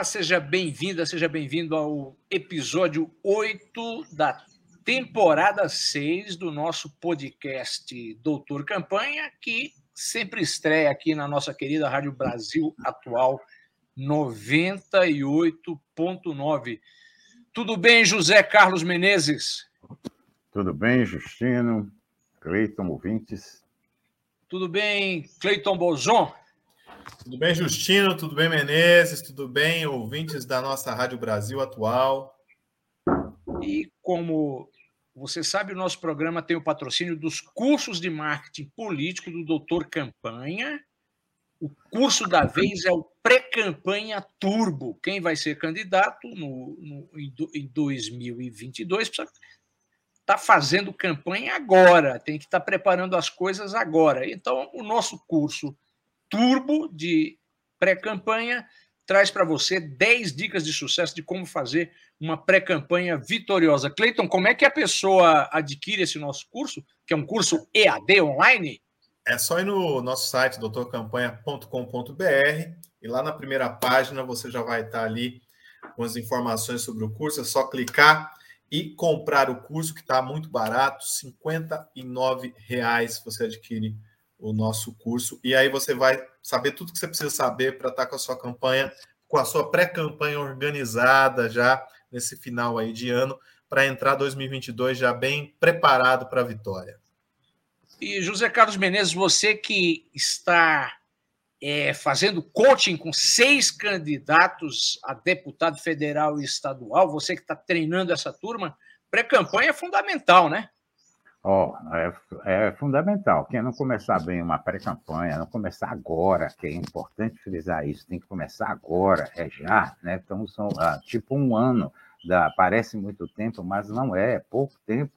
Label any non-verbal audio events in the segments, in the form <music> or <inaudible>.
Olá, seja bem-vinda, seja bem-vindo ao episódio 8 da temporada 6 do nosso podcast Doutor Campanha, que sempre estreia aqui na nossa querida Rádio Brasil Atual 98.9. Tudo bem, José Carlos Menezes? Tudo bem, Justino, Cleiton, ouvintes. Tudo bem, Cleiton Bozon? Tudo bem, Justino? Tudo bem, Menezes? Tudo bem, ouvintes da nossa Rádio Brasil Atual? E como você sabe, o nosso programa tem o patrocínio dos cursos de marketing político do Doutor Campanha. O curso da vez é o Pré-Campanha Turbo. Quem vai ser candidato no, no, em 2022 precisa estar tá fazendo campanha agora, tem que estar tá preparando as coisas agora. Então, o nosso curso Turbo de pré-campanha traz para você 10 dicas de sucesso de como fazer uma pré-campanha vitoriosa. Cleiton, como é que a pessoa adquire esse nosso curso, que é um curso EAD online? É só ir no nosso site, doutorcampanha.com.br, e lá na primeira página você já vai estar ali com as informações sobre o curso. É só clicar e comprar o curso, que está muito barato, R$ 59,00 você adquire o nosso curso. E aí você vai saber tudo que você precisa saber para estar com a sua campanha, com a sua pré-campanha organizada já nesse final aí de ano, para entrar 2022 já bem preparado para a vitória. E José Carlos Menezes, você que está é, fazendo coaching com seis candidatos a deputado federal e estadual, você que está treinando essa turma, pré-campanha é fundamental, né? Oh, é, é, fundamental. Quem não começar bem uma pré-campanha, não começar agora, que é importante frisar isso, tem que começar agora, é já, né? Então, são ah, tipo um ano, da, parece muito tempo, mas não é, é pouco tempo,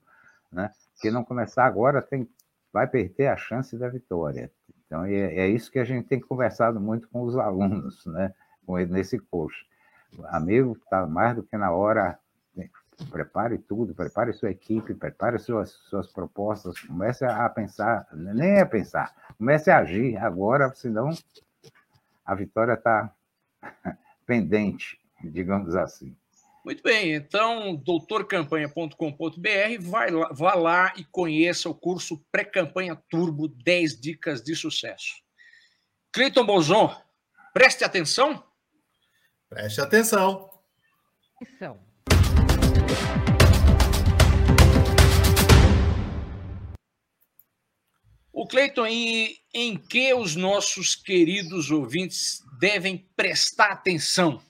né? Quem não começar agora tem, vai perder a chance da vitória. Então, é, é isso que a gente tem conversado muito com os alunos, né? Com ele nesse curso. Amigo, está mais do que na hora prepare tudo, prepare sua equipe, prepare suas, suas propostas, comece a pensar, nem a pensar, comece a agir agora, senão a vitória está <laughs> pendente, digamos assim. Muito bem, então, doutorcampanha.com.br, vai lá, vá lá e conheça o curso Pré-Campanha Turbo 10 Dicas de Sucesso. Cleiton Bozon, preste atenção. Preste atenção. Atenção. O Cleiton, e em que os nossos queridos ouvintes devem prestar atenção?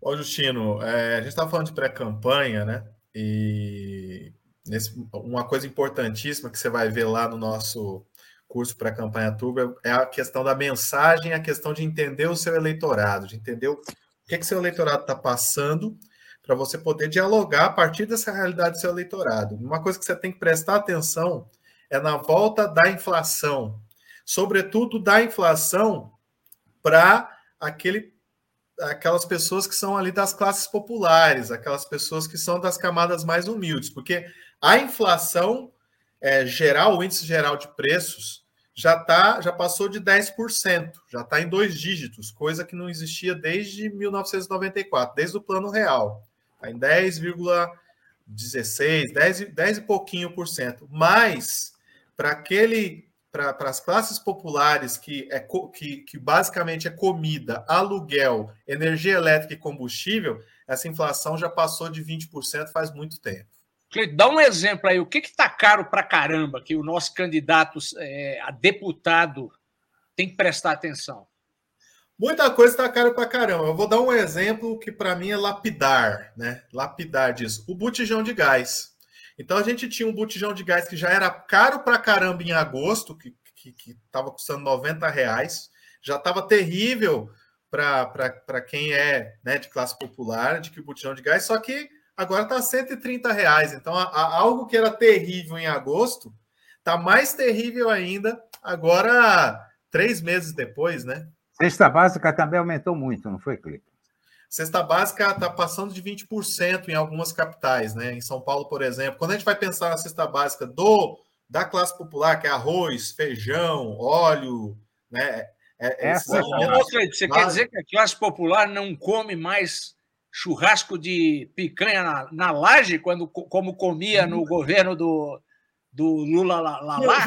Ô, Justino, é, a gente estava falando de pré-campanha, né? E nesse, uma coisa importantíssima que você vai ver lá no nosso curso pré-campanha turbo é a questão da mensagem, a questão de entender o seu eleitorado, de entender o que, que seu eleitorado está passando para você poder dialogar a partir dessa realidade do seu eleitorado. Uma coisa que você tem que prestar atenção é na volta da inflação, sobretudo da inflação para aquele aquelas pessoas que são ali das classes populares, aquelas pessoas que são das camadas mais humildes, porque a inflação é, geral, o índice geral de preços, já tá, já passou de 10%, já está em dois dígitos, coisa que não existia desde 1994, desde o Plano Real. Está em 10,16, 10, 10 e pouquinho por cento. Mas, para aquele para as classes populares, que, é, que, que basicamente é comida, aluguel, energia elétrica e combustível, essa inflação já passou de 20% faz muito tempo. Dá um exemplo aí, o que está caro para caramba que o nosso candidato é, a deputado tem que prestar atenção? Muita coisa está caro para caramba. Eu vou dar um exemplo que para mim é lapidar, né? Lapidar disso. O botijão de gás. Então a gente tinha um botijão de gás que já era caro para caramba em agosto, que, estava custando 90 reais. Já estava terrível para quem é né, de classe popular, de que botijão de gás, só que agora está 130 reais. Então, a, a, algo que era terrível em agosto está mais terrível ainda agora, três meses depois, né? Cesta básica também aumentou muito, não foi, Clipe? Cesta básica está passando de 20% em algumas capitais, né? Em São Paulo, por exemplo. Quando a gente vai pensar na cesta básica do da classe popular, que é arroz, feijão, óleo, né? É, Essa, você quer dizer que a classe popular não come mais churrasco de picanha na, na laje, quando, como comia no governo do, do Lula lá? lá, lá?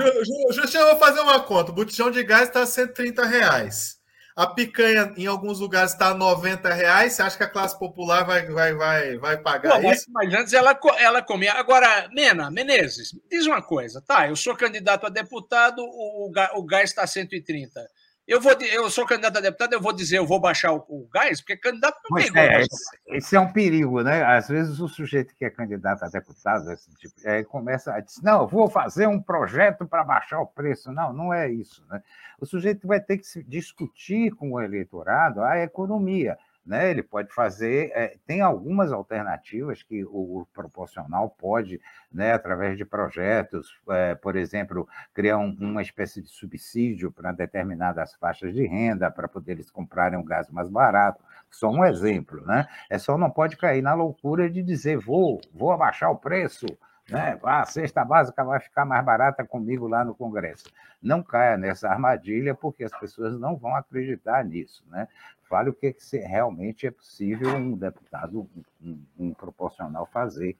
Justo, eu vou fazer uma conta. O botijão de gás está a 130 reais. A picanha em alguns lugares está a 90 reais. Você acha que a classe popular vai, vai, vai, vai pagar Não, isso? Mas, mas, antes ela, ela comia. Agora, Mena, Menezes, diz uma coisa. Tá, eu sou candidato a deputado, o, o gás está a 130. Eu, vou, eu sou candidato a deputado, eu vou dizer, eu vou baixar o, o gás, porque candidato não tem é, esse, esse, é um perigo, né? Às vezes o sujeito que é candidato a deputado, esse tipo, é, começa a dizer, não, eu vou fazer um projeto para baixar o preço. Não, não é isso. Né? O sujeito vai ter que se discutir com o eleitorado a economia. Né? Ele pode fazer, é, tem algumas alternativas que o, proporcional pode, né, através de projetos, é, por exemplo, criar um, uma espécie de subsídio para determinadas faixas de renda, para poder eles comprarem um gás mais barato. Só um exemplo, né? É só não pode cair na loucura de dizer vou, vou abaixar o preço, né? Ah, a cesta básica vai ficar mais barata comigo lá no Congresso. Não caia nessa armadilha, porque as pessoas não vão acreditar nisso, né? Fale o que, que realmente é possível um deputado, um, um proporcional fazer.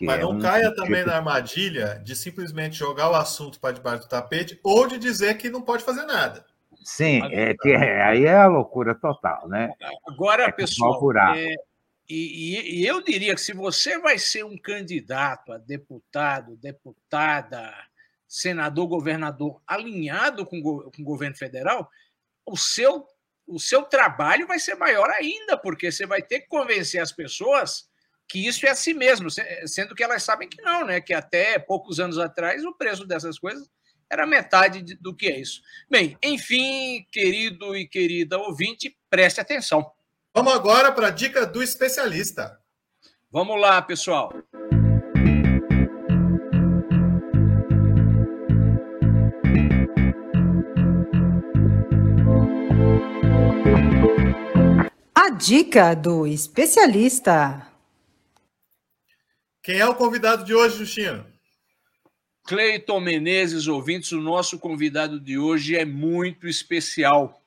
Mas não é um caia tipo... também na armadilha de simplesmente jogar o assunto para debaixo do tapete ou de dizer que não pode fazer nada. Sim, é, que é, aí é a loucura total, né? Agora, é pessoal, é, e, e, eu diria que se você vai ser um candidato a deputado, deputada, senador, governador alinhado com, com o governo federal, o seu, o seu trabalho vai ser maior ainda, porque você vai ter que convencer as pessoas que isso é assim mesmo, sendo que elas sabem que não, né? Que até poucos anos atrás o preço dessas coisas era metade do que é isso. Bem, enfim, querido e querida ouvinte, preste atenção. Vamos agora para a dica do especialista. Vamos lá, pessoal. A dica do especialista. Quem é o convidado de hoje, Justino? Cleiton Menezes, ouvintes, o nosso convidado de hoje é muito especial.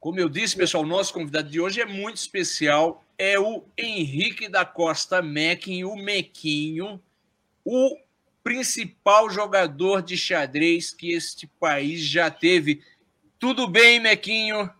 Como eu disse, pessoal, o nosso convidado de hoje é muito especial. É o Henrique da Costa Mequin, o Mequinho, o principal jogador de xadrez que este país já teve. Tudo bem, Mequinho?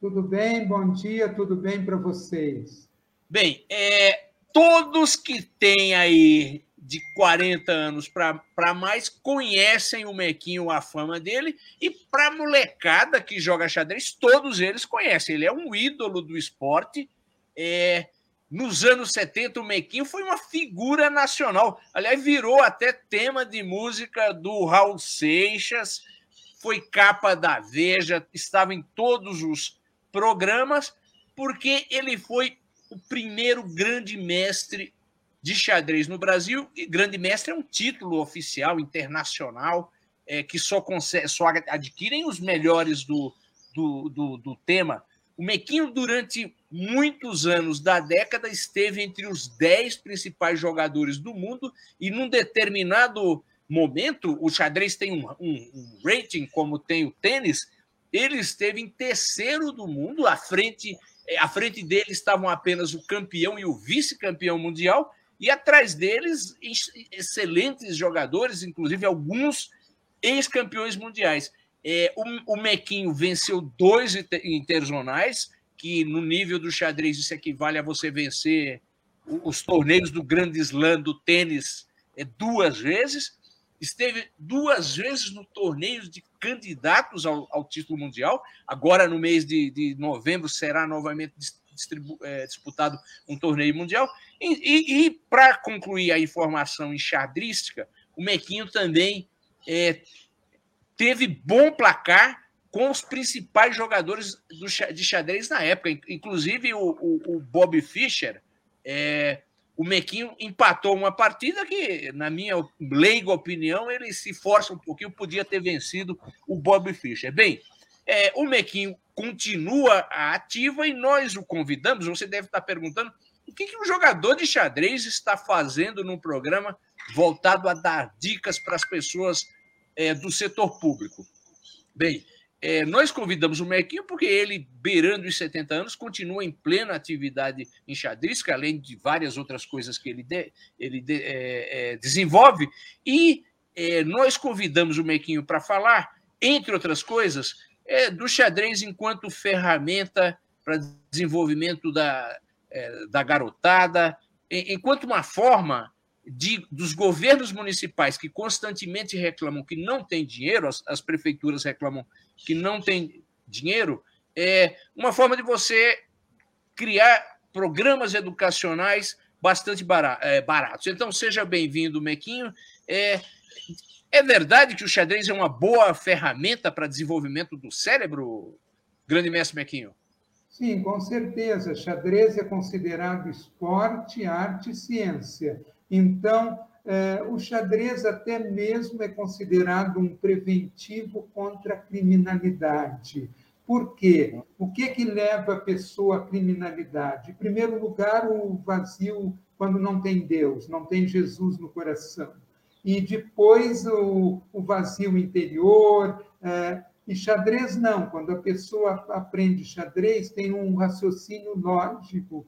Tudo bem, bom dia, tudo bem para vocês. Bem, é, todos que têm aí de 40 anos para mais conhecem o Mequinho, a fama dele, e para molecada que joga xadrez, todos eles conhecem. Ele é um ídolo do esporte. É, nos anos 70, o Mequinho foi uma figura nacional. Aliás, virou até tema de música do Raul Seixas, foi capa da Veja, estava em todos os programas, porque ele foi o primeiro grande mestre de xadrez no Brasil, e grande mestre é um título oficial internacional é, que só, consegue, só adquirem os melhores do, do, do, do tema. O Mequinho, durante muitos anos da década, esteve entre os dez principais jogadores do mundo, e num determinado momento, o xadrez tem um, um, um rating como tem o tênis, ele esteve em terceiro do mundo, à frente, à frente dele estavam apenas o campeão e o vice-campeão mundial, e atrás deles, excelentes jogadores, inclusive alguns ex-campeões mundiais. É, o, o Mequinho venceu dois interzonais, que no nível do xadrez isso equivale a você vencer os torneios do Grande Slam do tênis é, duas vezes. Esteve duas vezes no torneio de candidatos ao, ao título mundial. Agora, no mês de, de novembro, será novamente é, disputado um torneio mundial. E, e, e para concluir a informação enxadrística, o Mequinho também é, teve bom placar com os principais jogadores do, de xadrez na época, inclusive o, o, o Bob Fischer. É, o Mequinho empatou uma partida que, na minha leiga opinião, ele se força um pouquinho, podia ter vencido o Bob Fischer. Bem, é, o Mequinho continua ativa e nós o convidamos. Você deve estar perguntando o que, que um jogador de xadrez está fazendo num programa voltado a dar dicas para as pessoas é, do setor público. Bem, é, nós convidamos o Mequinho porque ele, beirando os 70 anos, continua em plena atividade em xadrez, que além de várias outras coisas que ele, de, ele de, é, é, desenvolve, e é, nós convidamos o Mequinho para falar, entre outras coisas, é, do xadrez enquanto ferramenta para desenvolvimento da, é, da garotada, enquanto uma forma de, dos governos municipais que constantemente reclamam que não tem dinheiro, as, as prefeituras reclamam que não tem dinheiro, é uma forma de você criar programas educacionais bastante é, baratos. Então, seja bem-vindo, Mequinho. É, é verdade que o xadrez é uma boa ferramenta para desenvolvimento do cérebro, grande mestre Mequinho? Sim, com certeza. Xadrez é considerado esporte, arte e ciência. Então, é, o xadrez até mesmo é considerado um preventivo contra a criminalidade. Por quê? O que, que leva a pessoa à criminalidade? Em primeiro lugar, o vazio quando não tem Deus, não tem Jesus no coração. E depois o, o vazio interior. É, e xadrez não. Quando a pessoa aprende xadrez, tem um raciocínio lógico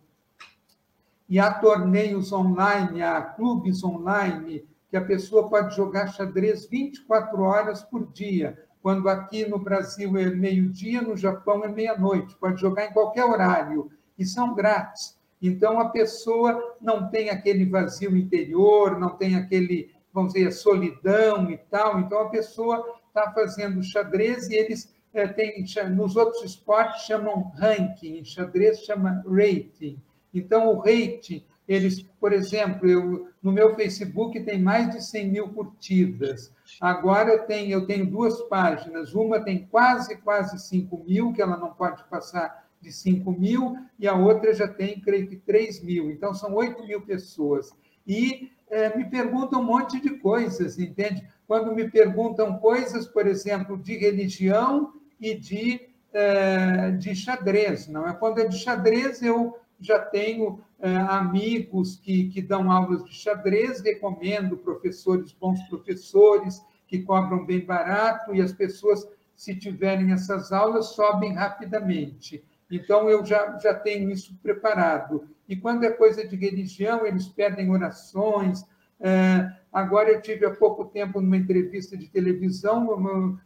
e há torneios online, há clubes online, que a pessoa pode jogar xadrez 24 horas por dia, quando aqui no Brasil é meio-dia, no Japão é meia-noite, pode jogar em qualquer horário, e são grátis. Então, a pessoa não tem aquele vazio interior, não tem aquele, vamos dizer, solidão e tal. Então, a pessoa está fazendo xadrez e eles é, têm, nos outros esportes chamam ranking, em xadrez chama rating. Então, o rate, eles, por exemplo, eu, no meu Facebook tem mais de 100 mil curtidas. Agora eu tenho, eu tenho duas páginas. Uma tem quase, quase 5 mil, que ela não pode passar de 5 mil, e a outra já tem, creio que, 3 mil. Então, são 8 mil pessoas. E é, me perguntam um monte de coisas, entende? Quando me perguntam coisas, por exemplo, de religião e de, é, de xadrez, não é? Quando é de xadrez, eu já tenho é, amigos que, que dão aulas de xadrez, recomendo professores, bons professores, que cobram bem barato, e as pessoas, se tiverem essas aulas, sobem rapidamente. Então, eu já, já tenho isso preparado. E quando é coisa de religião, eles pedem orações. É, agora, eu tive há pouco tempo, numa entrevista de televisão, uma,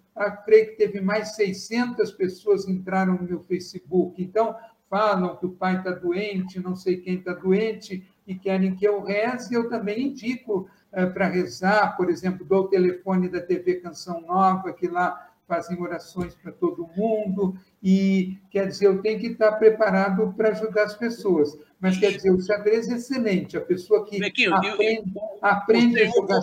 creio que teve mais 600 pessoas entraram no meu Facebook. Então, falam que o pai está doente, não sei quem está doente, e querem que eu reze, eu também indico é, para rezar, por exemplo, dou o telefone da TV Canção Nova, que lá fazem orações para todo mundo, e quer dizer, eu tenho que estar preparado para ajudar as pessoas. Mas quer dizer, o xadrez é excelente, a pessoa que Bequinho, aprende, eu, eu, aprende a jogar.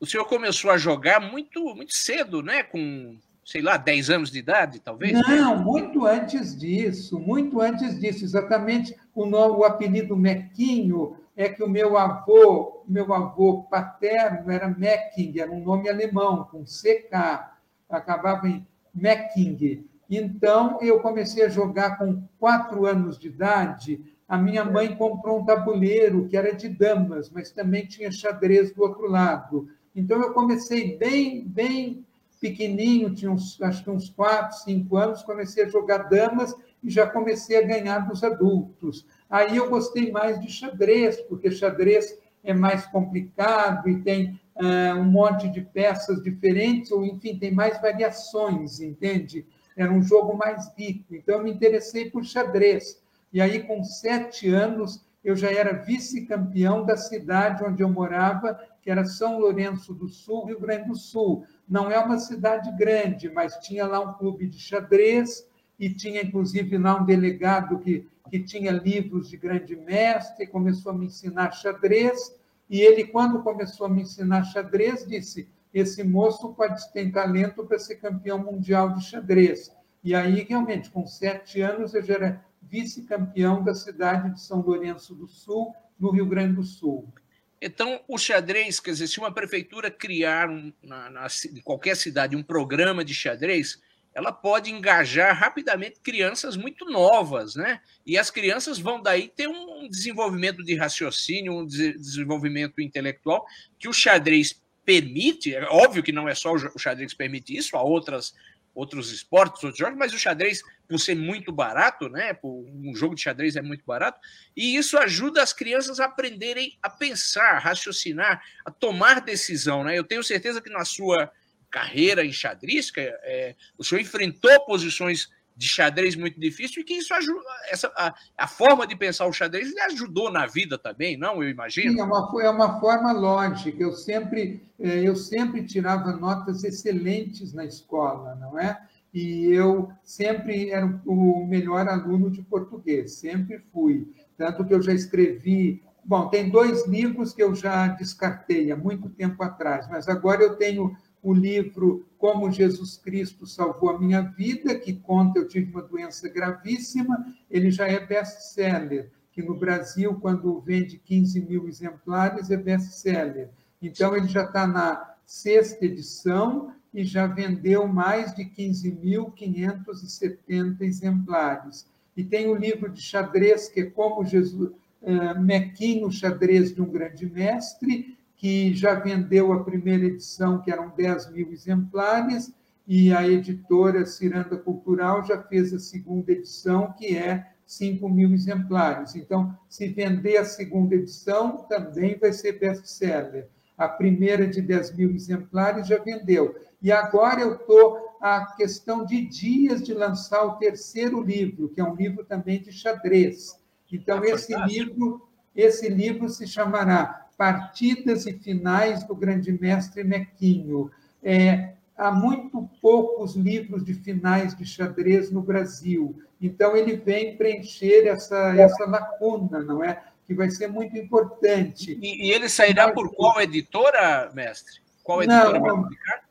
O senhor começou a jogar muito, muito cedo, né? Com sei lá, 10 anos de idade, talvez? Não, muito antes disso, muito antes disso. Exatamente o, nome, o apelido Mequinho é que o meu avô, meu avô paterno era Mecking, era um nome alemão, com CK, acabava em Mecking. Então, eu comecei a jogar com quatro anos de idade. A minha mãe comprou um tabuleiro que era de damas, mas também tinha xadrez do outro lado. Então, eu comecei bem, bem pequenininho, tinha uns, acho que uns 4, 5 anos, comecei a jogar damas e já comecei a ganhar dos adultos. Aí eu gostei mais de xadrez, porque xadrez é mais complicado e tem uh, um monte de peças diferentes, ou enfim, tem mais variações, entende? Era um jogo mais rico. Então eu me interessei por xadrez. E aí, com sete anos, eu já era vice-campeão da cidade onde eu morava, que era São Lourenço do Sul, Rio Grande do Sul. Não é uma cidade grande, mas tinha lá um clube de xadrez e tinha, inclusive, lá um delegado que, que tinha livros de grande mestre, começou a me ensinar xadrez. E ele, quando começou a me ensinar xadrez, disse: esse moço pode ter talento para ser campeão mundial de xadrez. E aí, realmente, com sete anos, eu já era vice-campeão da cidade de São Lourenço do Sul, no Rio Grande do Sul. Então, o xadrez, quer dizer, se uma prefeitura criar um, na, na, em qualquer cidade um programa de xadrez, ela pode engajar rapidamente crianças muito novas, né? E as crianças vão daí ter um desenvolvimento de raciocínio, um desenvolvimento intelectual que o xadrez permite. É óbvio que não é só o xadrez que permite isso, há outras outros esportes, outros jogos, mas o xadrez, por ser muito barato, né? Um jogo de xadrez é muito barato, e isso ajuda as crianças a aprenderem a pensar, a raciocinar, a tomar decisão, né? Eu tenho certeza que na sua carreira em xadrez, é, o senhor enfrentou posições de xadrez muito difícil e que isso ajuda, essa, a, a forma de pensar o xadrez lhe ajudou na vida também, não? Eu imagino. Sim, é uma, é uma forma lógica. Eu sempre, é, eu sempre tirava notas excelentes na escola, não é? E eu sempre era o melhor aluno de português, sempre fui. Tanto que eu já escrevi. Bom, tem dois livros que eu já descartei há muito tempo atrás, mas agora eu tenho o livro Como Jesus Cristo Salvou a Minha Vida, que conta eu tive uma doença gravíssima, ele já é best-seller, que no Brasil, quando vende 15 mil exemplares, é best-seller. Então, ele já está na sexta edição e já vendeu mais de 15.570 exemplares. E tem o livro de xadrez, que é Como Jesus... Uh, Mequinho Xadrez de um Grande Mestre, que já vendeu a primeira edição, que eram 10 mil exemplares, e a editora Ciranda Cultural já fez a segunda edição, que é 5 mil exemplares. Então, se vender a segunda edição, também vai ser best-seller. A primeira de 10 mil exemplares já vendeu. E agora eu estou a questão de dias de lançar o terceiro livro, que é um livro também de xadrez. Então, ah, esse livro, esse livro se chamará partidas e finais do grande mestre Mequinho. É, há muito poucos livros de finais de xadrez no Brasil. Então, ele vem preencher essa, essa lacuna, não é? Que vai ser muito importante. E, e ele sairá por qual editora, mestre? Qual editora não, vai publicar?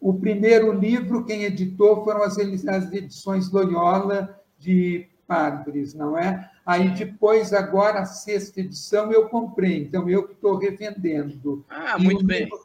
O primeiro livro, quem editou foram as, as edições Loyola de Padres, não é? Aí depois, agora, a sexta edição eu comprei, então eu que estou revendendo. Ah, muito bem. Livro,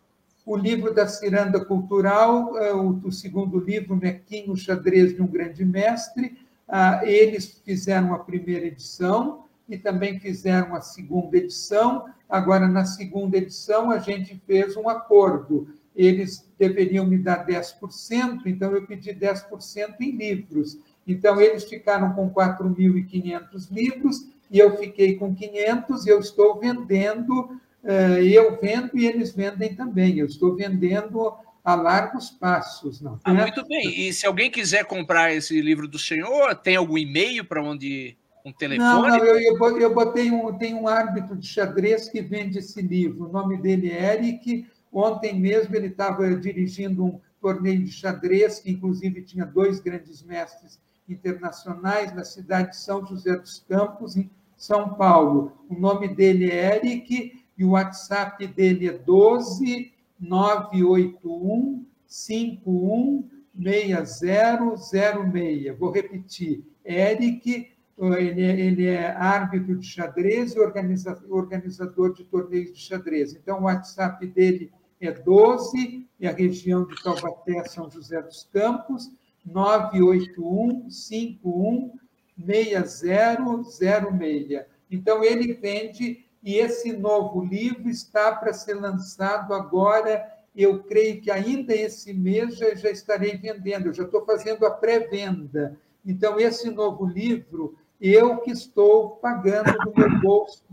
o livro da Ciranda Cultural, é, o, segundo livro, Mequinho Xadrez de um Grande Mestre, ah, eles fizeram a primeira edição e também fizeram a segunda edição. Agora, na segunda edição, a gente fez um acordo. Eles deveriam me dar 10%, então eu pedi 10% em livros. Então, eles ficaram com 4.500 livros e eu fiquei com 500 e eu estou vendendo, eh, eu vendo e eles vendem também. Eu estou vendendo a largos passos. Não ah, muito bem. E se alguém quiser comprar esse livro do senhor, tem algum e-mail para onde um telefone? Não, não eu, eu botei um, tem um árbitro de xadrez que vende esse livro. O nome dele é Eric. Ontem mesmo ele estava dirigindo um torneio de xadrez, que inclusive tinha dois grandes mestres internacionais na cidade de São José dos Campos, em São Paulo. O nome dele é Eric e o WhatsApp dele é 12 981 51 6006. Vou repetir. Eric, ele é, ele é árbitro de xadrez e organizador de torneios de xadrez. Então, o WhatsApp dele é 12, e a região de Taubaté, São José dos Campos, 981 51 6006. Então, ele vende, e esse novo livro está para ser lançado agora. Eu creio que ainda esse mês já, já estarei vendendo, eu já estou fazendo a pré-venda. Então, esse novo livro, eu que estou pagando do meu bolso.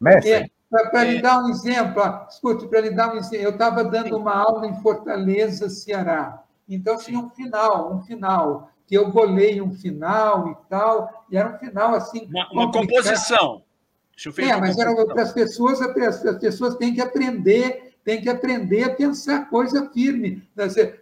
Mestre. É, para lhe dar um exemplo, escute, para lhe dar um exemplo, eu estava dando uma aula em Fortaleza, Ceará. Então, tinha um final, um final, que eu bolei um final e tal, e era um final assim. Uma, uma composição. É, mas era para as pessoas, as pessoas têm que aprender, têm que aprender a pensar coisa firme.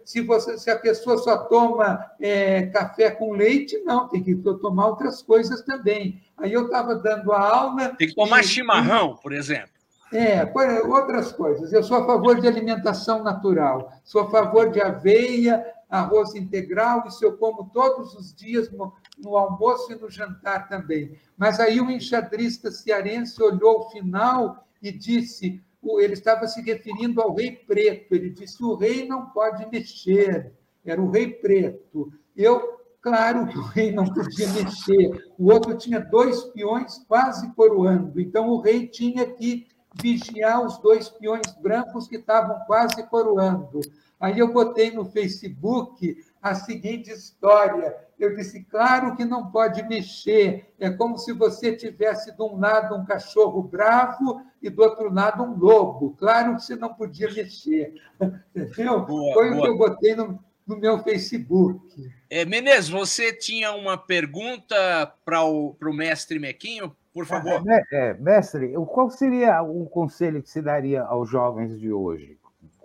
Se, você, se a pessoa só toma é, café com leite, não, tem que tomar outras coisas também. Aí eu estava dando a aula. Tem que tomar e, chimarrão, por exemplo. É, outras coisas. Eu sou a favor de alimentação natural, sou a favor de aveia, arroz integral, isso eu como todos os dias no, no almoço e no jantar também. Mas aí o enxadrista cearense olhou o final e disse: ele estava se referindo ao rei preto. Ele disse: o rei não pode mexer. Era o rei preto. Eu, claro que o rei não podia mexer. O outro tinha dois peões quase coroando. Então o rei tinha que vigiar os dois peões brancos que estavam quase coroando. Aí eu botei no Facebook a seguinte história. Eu disse, claro que não pode mexer. É como se você tivesse de um lado um cachorro bravo e do outro lado um lobo. Claro que você não podia mexer. <laughs> Entendeu? Boa, Foi boa. o que eu botei no, no meu Facebook. É, Menezes, você tinha uma pergunta para o, para o mestre Mequinho? Por favor. É, é, mestre, qual seria o conselho que se daria aos jovens de hoje?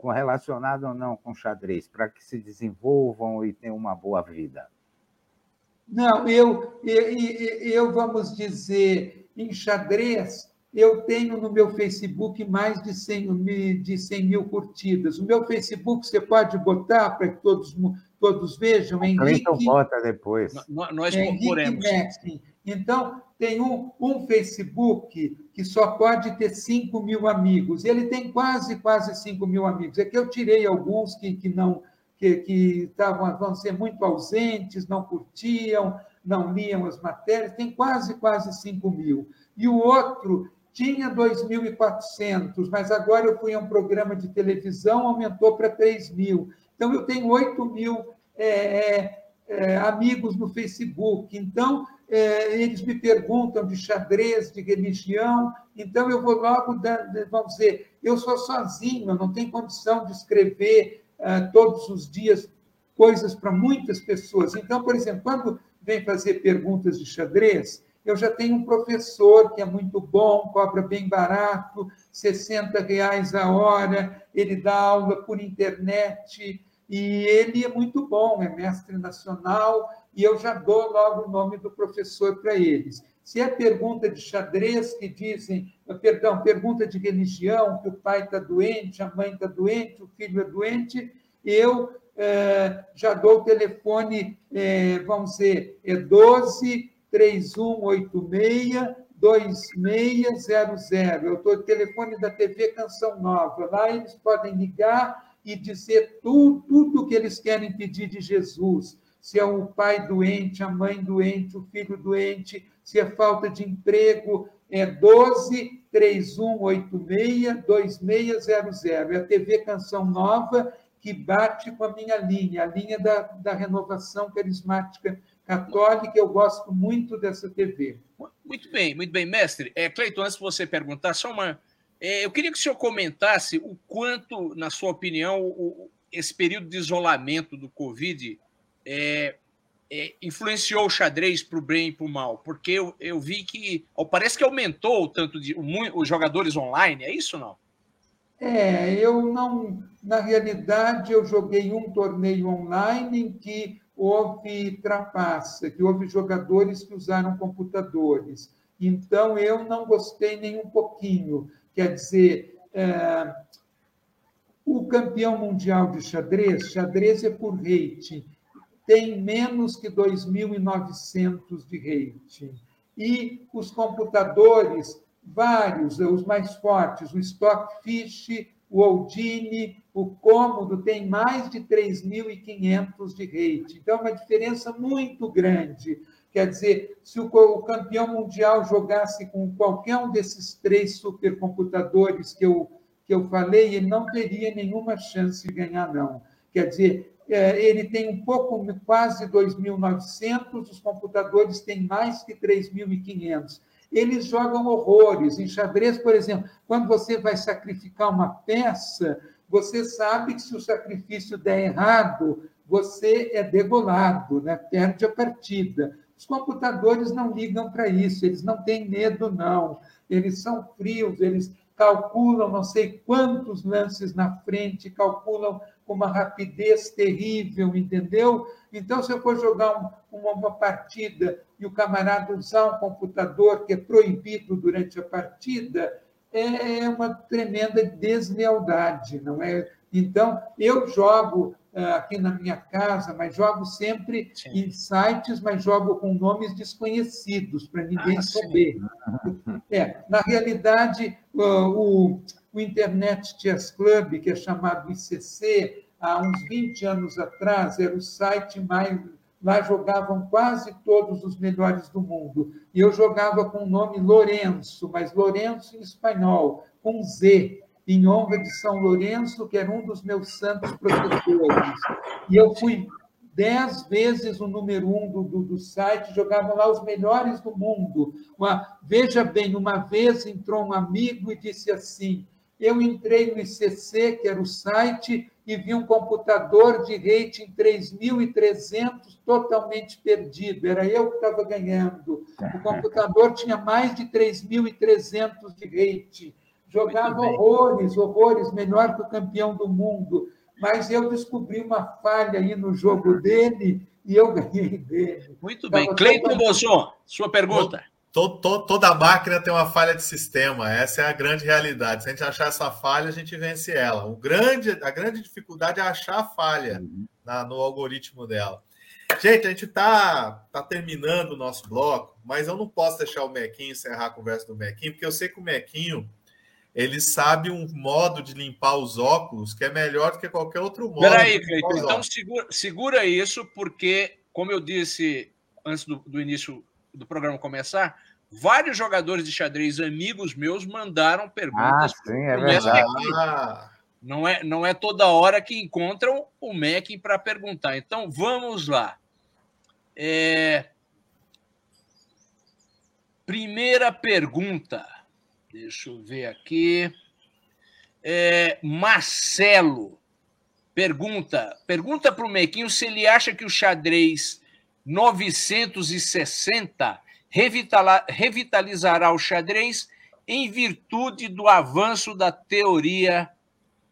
relacionado ou não com xadrez, para que se desenvolvam e tenham uma boa vida? Não, eu, eu, eu vamos dizer, em xadrez, eu tenho no meu Facebook mais de 100, de 100 mil curtidas. O meu Facebook você pode botar para que todos, todos vejam. Henrique, então bota depois. Nós procuremos. Então, tem um, um Facebook que só pode ter 5 mil amigos. Ele tem quase, quase 5 mil amigos. É que eu tirei alguns que, que não que, que estavam, vão ser muito ausentes, não curtiam, não liam as matérias, tem quase, quase 5 mil. E o outro tinha 2.400, mas agora eu fui a um programa de televisão, aumentou para 3 mil. Então, eu tenho 8 mil é, é, é, amigos no Facebook. Então, é, eles me perguntam de xadrez, de religião, então eu vou logo, dando, vamos dizer, eu sou sozinho, eu não tenho condição de escrever uh, todos os dias coisas para muitas pessoas. Então, por exemplo, quando vem fazer perguntas de xadrez, eu já tenho um professor que é muito bom, cobra bem barato, 60 reais a hora, ele dá aula por internet, e ele é muito bom, é mestre nacional, e eu já dou logo o nome do professor para eles. Se é pergunta de xadrez, que dizem, perdão, pergunta de religião, que o pai está doente, a mãe está doente, o filho é doente, eu é, já dou o telefone, é, vamos dizer, é 12 3186 2600. Eu estou no telefone da TV Canção Nova. Lá eles podem ligar e dizer tudo, tudo que eles querem pedir de Jesus se é o pai doente, a mãe doente, o filho doente, se é falta de emprego, é 12 3186 2600. É a TV Canção Nova que bate com a minha linha, a linha da, da renovação carismática católica. Eu gosto muito dessa TV. Muito bem, muito bem. Mestre, é, Cleiton, antes de você perguntar, só uma. É, eu queria que o senhor comentasse o quanto, na sua opinião, o, esse período de isolamento do Covid é, é, influenciou o xadrez para o bem e para o mal? Porque eu, eu vi que parece que aumentou o tanto de os jogadores online, é isso não? É, eu não. Na realidade, eu joguei um torneio online em que houve trapaça, que houve jogadores que usaram computadores. Então, eu não gostei nem um pouquinho. Quer dizer, é, o campeão mundial de xadrez, xadrez é por rating tem menos que 2.900 de rating. E os computadores, vários, os mais fortes, o Stockfish, o Oldini, o Cômodo, tem mais de 3.500 de rating. Então, é uma diferença muito grande. Quer dizer, se o campeão mundial jogasse com qualquer um desses três supercomputadores que eu, que eu falei, ele não teria nenhuma chance de ganhar, não. Quer dizer, ele tem um pouco, quase 2.900, os computadores têm mais que 3.500. Eles jogam horrores. Em xadrez, por exemplo, quando você vai sacrificar uma peça, você sabe que se o sacrifício der errado, você é degolado, né? perde a partida. Os computadores não ligam para isso, eles não têm medo, não. Eles são frios, eles calculam não sei quantos lances na frente, calculam com uma rapidez terrível, entendeu? Então, se eu for jogar um, uma, uma, partida e o camarada usar um computador que é proibido durante a partida, é uma tremenda deslealdade, não é? Então, eu jogo eh, aqui na minha casa, mas jogo sempre sim. em sites, mas jogo com nomes desconhecidos, para ninguém ah, saber. É, na realidade, o, o Internet Chess Club, que é chamado ICC, há uns 20 anos atrás, era o site mais. Lá jogavam quase todos os melhores do mundo. E eu jogava com o nome Lourenço, mas Lourenço em espanhol, com Z em honra de São Lourenço, que era um dos meus santos protetores. E eu fui dez vezes o número um do, do, do site, jogavam lá os melhores do mundo. Uma, veja bem, uma vez entrou um amigo e disse assim: eu entrei no ICC, que era o site, e vi um computador de rating 3.300 totalmente perdido. Era eu que estava ganhando. O <laughs> computador tinha mais de 3.300 de rating jogava horrores, horrores, melhor que o campeão do mundo. Mas eu descobri uma falha aí no jogo dele e eu <laughs> ganhei dele. Muito bem. Cleiton Bosson, sua pergunta. Todo, toda máquina tem uma falha de sistema, essa é a grande realidade. Se a gente achar essa falha, a gente vence ela. O grande, a grande dificuldade é achar a falha uhum. na, no algoritmo dela. Gente, a gente está tá terminando o nosso bloco, mas eu não posso deixar o Mequinho encerrar a conversa do Mequinho, porque eu sei que o Mequinho ele sabe um modo de limpar os óculos que é melhor do que qualquer outro modo. Peraí, Cleiton, então segura, segura, isso, porque, como eu disse antes do, do, início do programa começar, vários jogadores de xadrez amigos meus mandaram perguntas. Ah, sim, é verdade. Ah. Não é, não é toda hora que encontram o Mac para perguntar. Então, vamos lá. É... Primeira pergunta. Deixa eu ver aqui. É, Marcelo pergunta pergunta para o Mequinho se ele acha que o xadrez 960 revitalizará o xadrez em virtude do avanço da teoria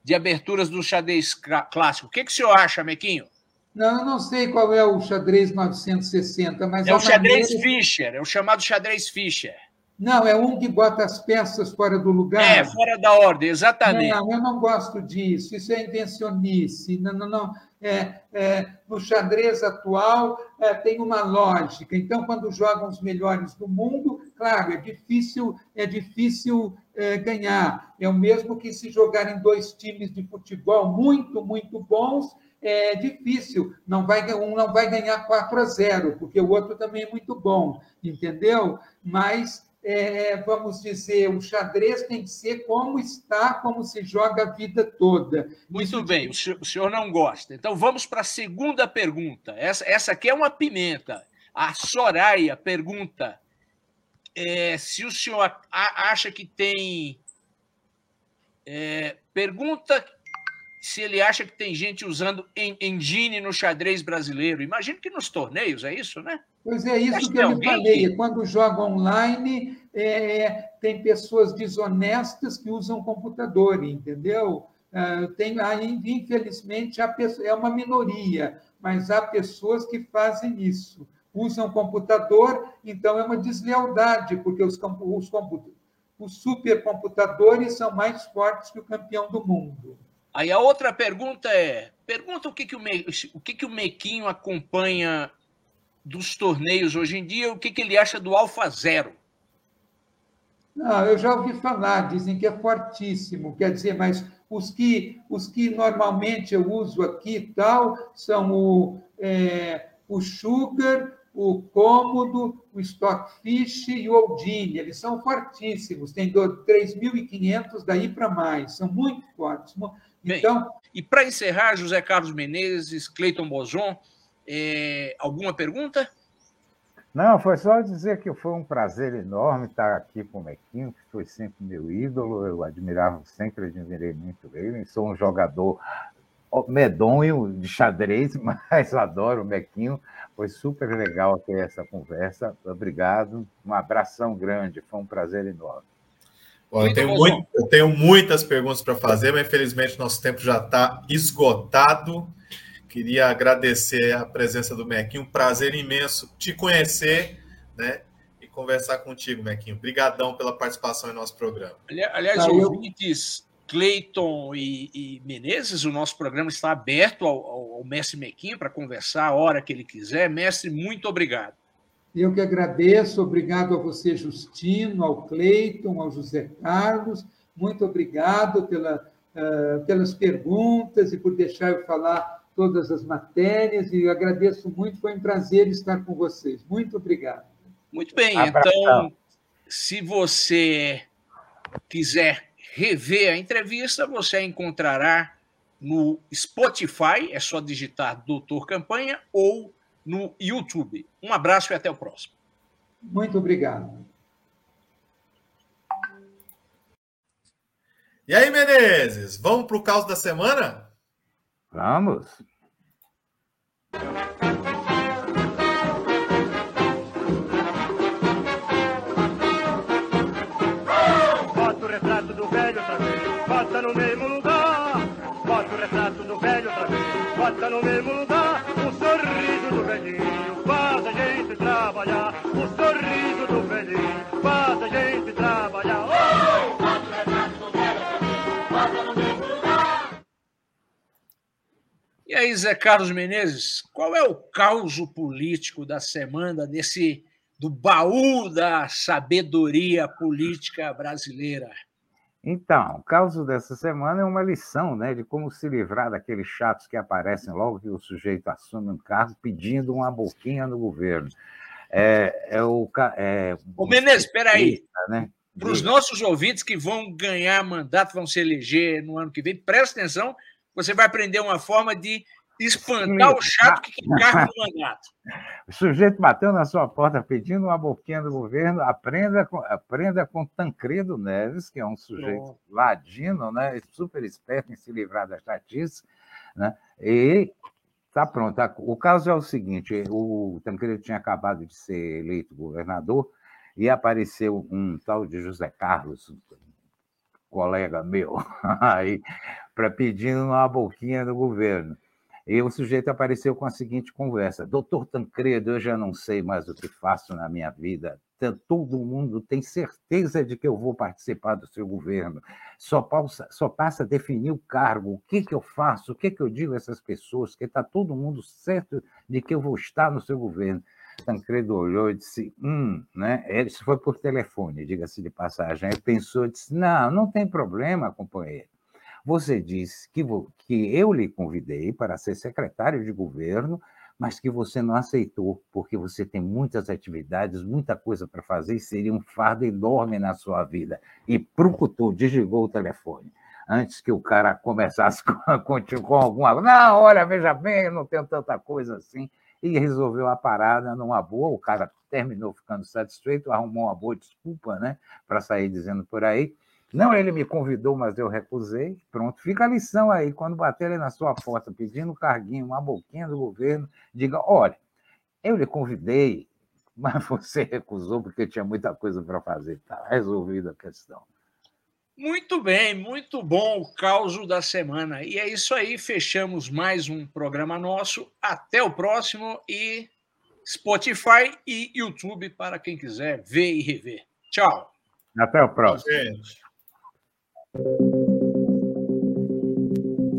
de aberturas do xadrez clássico. O que, que o senhor acha, Mequinho? Não, eu não sei qual é o xadrez 960, mas. É o xadrez maneira... Fischer, é o chamado xadrez Fischer. Não, é um que bota as peças fora do lugar. É, fora da ordem, exatamente. Não, eu não gosto disso, isso é invencionice. Não, não, não. É, é, no xadrez atual é, tem uma lógica. Então, quando jogam os melhores do mundo, claro, é difícil, é difícil é, ganhar. É o mesmo que se jogarem dois times de futebol muito, muito bons, é difícil. Não vai, um não vai ganhar 4 a 0, porque o outro também é muito bom, entendeu? Mas é, vamos dizer, o xadrez tem que ser como está, como se joga a vida toda. Muito bem, o senhor, o senhor, não gosta. Então vamos para a segunda pergunta. Essa, essa aqui é uma pimenta. A Soraya pergunta é, se o senhor acha que tem. É, pergunta se ele acha que tem gente usando engine no xadrez brasileiro. Imagino que nos torneios, é isso, né? Pois é, isso que eu me falei. Quando joga online, é, tem pessoas desonestas que usam computador, entendeu? Uh, tem, infelizmente, é uma minoria, mas há pessoas que fazem isso. Usam computador, então é uma deslealdade, porque os, os, os supercomputadores são mais fortes que o campeão do mundo. Aí a outra pergunta é: pergunta o que, que, o, Me, o, que, que o Mequinho acompanha dos torneios hoje em dia, o que, que ele acha do Alfa Zero? Não, eu já ouvi falar, dizem que é fortíssimo, quer dizer, mas os que, os que normalmente eu uso aqui e tal são o, é, o Sugar, o Cômodo, o Stockfish e o Oldine. Eles são fortíssimos, tem 3.500 daí para mais, são muito fortes. Então, Bem, e para encerrar, José Carlos Menezes, Cleiton Boson, é, alguma pergunta? Não, foi só dizer que foi um prazer enorme estar aqui com o Mequinho, que foi sempre meu ídolo, eu admirava, sempre admirei muito ele, sou um jogador medonho de xadrez, <laughs> mas adoro o Mequinho, foi super legal ter essa conversa, obrigado, um abração grande, foi um prazer enorme. Bom, eu, tenho muito, eu tenho muitas perguntas para fazer, mas infelizmente nosso tempo já está esgotado. Queria agradecer a presença do Mequinho, um prazer imenso te conhecer, né? E conversar contigo, Mequinho. Obrigadão pela participação em nosso programa. Aliás, ah, ouvintes, Cleiton e, e, Menezes, o nosso programa está aberto ao, ao, ao mestre Mequinho para conversar a hora que ele quiser. Mestre, muito obrigado. Eu que agradeço, obrigado a você, Justino, ao Cleiton, ao José Carlos. Muito obrigado pela, uh, pelas perguntas e por deixar eu falar todas as matérias. E agradeço muito, foi um prazer estar com vocês. Muito obrigado. Muito bem, então, se você quiser rever a entrevista, você a encontrará no Spotify, é só digitar Doutor Campanha, ou no YouTube. Um abraço e até o próximo. Muito obrigado. E aí, Menezes, vamos para o caos da semana? Vamos. Bota o retrato do velho outra vez, bota no mesmo lugar. Bota o retrato do velho outra vez, bota no mesmo lugar. O sorriso do velhinho faz a gente trabalhar. O sorriso do velhinho faz a gente trabalhar. Aí, Zé Carlos Menezes, qual é o caos político da semana desse do baú da sabedoria política brasileira? Então, o caso dessa semana é uma lição né, de como se livrar daqueles chatos que aparecem logo que o sujeito assume um cargo pedindo uma boquinha no governo. É, é o. É, Ô, Menezes, espera aí. Né? Para os nossos ouvintes que vão ganhar mandato, vão se eleger no ano que vem, presta atenção, você vai aprender uma forma de espantar o chato que carga no mandato. O sujeito bateu na sua porta pedindo uma boquinha do governo, aprenda com, aprenda com Tancredo Neves, que é um sujeito oh. ladino, né, super esperto em se livrar das chatices, né, e está pronto. O caso é o seguinte, o Tancredo tinha acabado de ser eleito governador e apareceu um tal de José Carlos, colega meu, <laughs> aí, para pedindo uma boquinha do governo. E o sujeito apareceu com a seguinte conversa: Doutor Tancredo, eu já não sei mais o que faço na minha vida. Todo mundo tem certeza de que eu vou participar do seu governo. Só passa, só passa a definir o cargo. O que, que eu faço? O que, que eu digo a essas pessoas? Que está todo mundo certo de que eu vou estar no seu governo. Tancredo olhou e disse: Hum, né? Isso foi por telefone, diga-se de passagem. Aí pensou e disse: Não, não tem problema, companheiro. Você disse que, que eu lhe convidei para ser secretário de governo, mas que você não aceitou, porque você tem muitas atividades, muita coisa para fazer e seria um fardo enorme na sua vida. E procutou, desligou o telefone. Antes que o cara começasse <laughs> com, com alguma. Não, olha, veja bem, eu não tenho tanta coisa assim. E resolveu a parada numa boa. O cara terminou ficando satisfeito, arrumou uma boa desculpa, né, para sair dizendo por aí. Não, ele me convidou, mas eu recusei. Pronto, fica a lição aí. Quando baterem na sua porta pedindo um carguinho, uma boquinha do governo, diga: olha, eu lhe convidei, <laughs> mas você recusou porque tinha muita coisa para fazer. Está resolvida a questão. Muito bem, muito bom o caos da semana. E é isso aí, fechamos mais um programa nosso. Até o próximo e Spotify e YouTube para quem quiser ver e rever. Tchau. Até o próximo. Gente.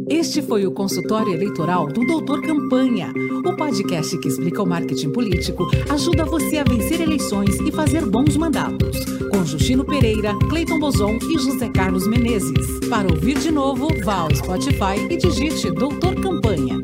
Este foi o consultório eleitoral do Doutor Campanha, o podcast que explica o marketing político, ajuda você a vencer eleições e fazer bons mandatos. Com Justino Pereira, Cleiton Bozon e José Carlos Menezes. Para ouvir de novo, vá ao Spotify e digite Doutor Campanha.